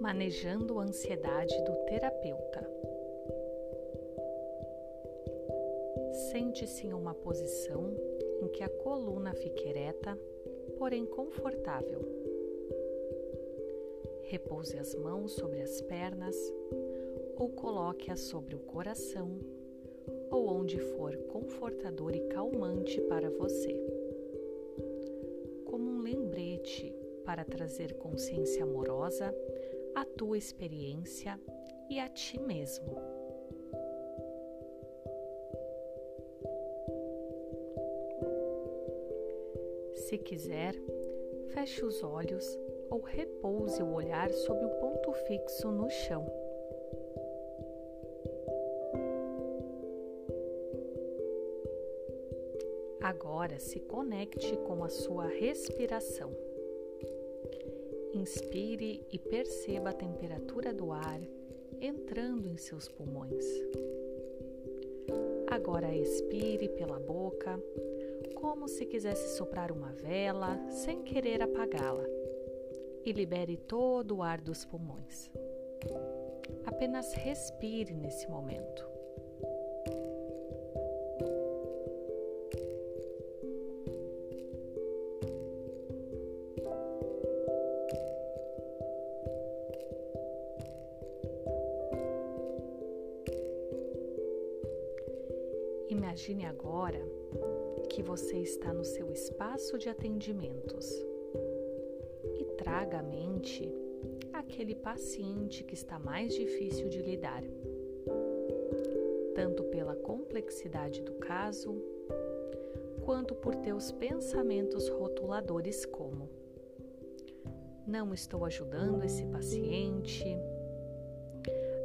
Manejando a ansiedade do terapeuta. Sente-se em uma posição em que a coluna fique ereta, porém confortável. Repouse as mãos sobre as pernas ou coloque-as sobre o coração ou onde for confortador e calmante para você. Como um lembrete para trazer consciência amorosa a tua experiência e a ti mesmo. Se quiser, feche os olhos ou repouse o olhar sob um ponto fixo no chão. Agora se conecte com a sua respiração. Inspire e perceba a temperatura do ar entrando em seus pulmões. Agora expire pela boca, como se quisesse soprar uma vela sem querer apagá-la, e libere todo o ar dos pulmões. Apenas respire nesse momento. Imagine agora que você está no seu espaço de atendimentos e traga à mente aquele paciente que está mais difícil de lidar, tanto pela complexidade do caso, quanto por teus pensamentos rotuladores como não estou ajudando esse paciente,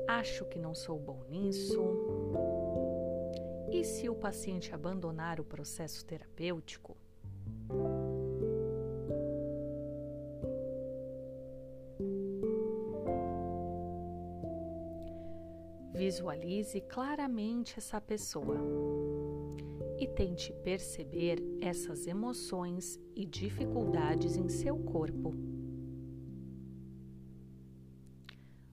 acho que não sou bom nisso, e se o paciente abandonar o processo terapêutico? Visualize claramente essa pessoa e tente perceber essas emoções e dificuldades em seu corpo.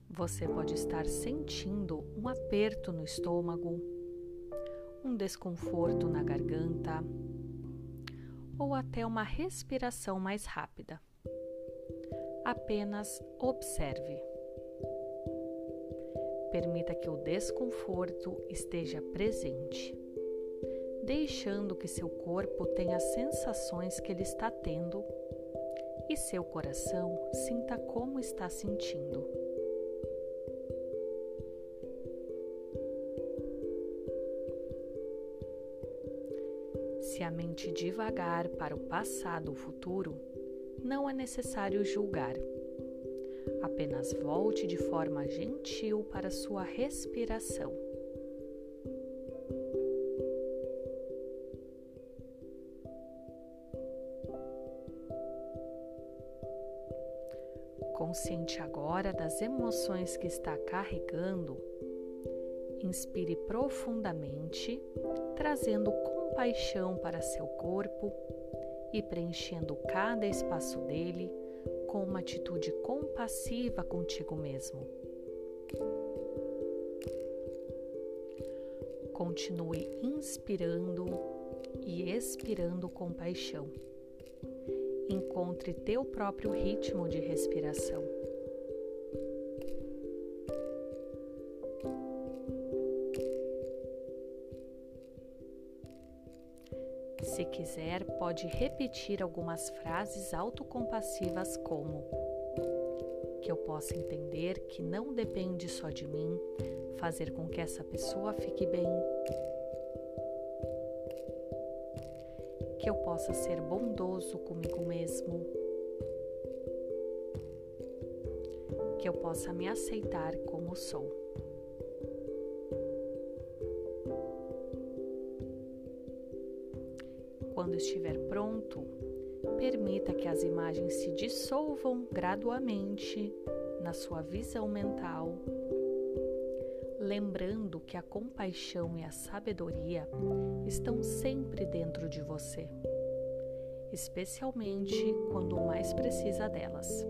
Você pode estar sentindo um aperto no estômago um desconforto na garganta ou até uma respiração mais rápida. Apenas observe. Permita que o desconforto esteja presente, deixando que seu corpo tenha as sensações que ele está tendo e seu coração sinta como está sentindo. Se a mente divagar para o passado ou futuro, não é necessário julgar. Apenas volte de forma gentil para sua respiração. Consciente agora das emoções que está carregando, inspire profundamente, trazendo compaixão para seu corpo e preenchendo cada espaço dele com uma atitude compassiva contigo mesmo. Continue inspirando e expirando compaixão. Encontre teu próprio ritmo de respiração. Se quiser, pode repetir algumas frases autocompassivas como: Que eu possa entender que não depende só de mim fazer com que essa pessoa fique bem. Que eu possa ser bondoso comigo mesmo. Que eu possa me aceitar como sou. Quando estiver pronto, permita que as imagens se dissolvam gradualmente na sua visão mental, lembrando que a compaixão e a sabedoria estão sempre dentro de você, especialmente quando mais precisa delas.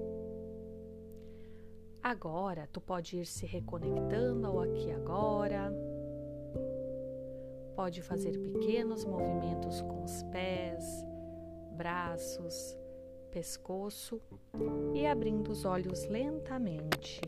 Agora tu pode ir se reconectando ao aqui agora. Pode fazer pequenos movimentos com os pés, braços, pescoço e abrindo os olhos lentamente.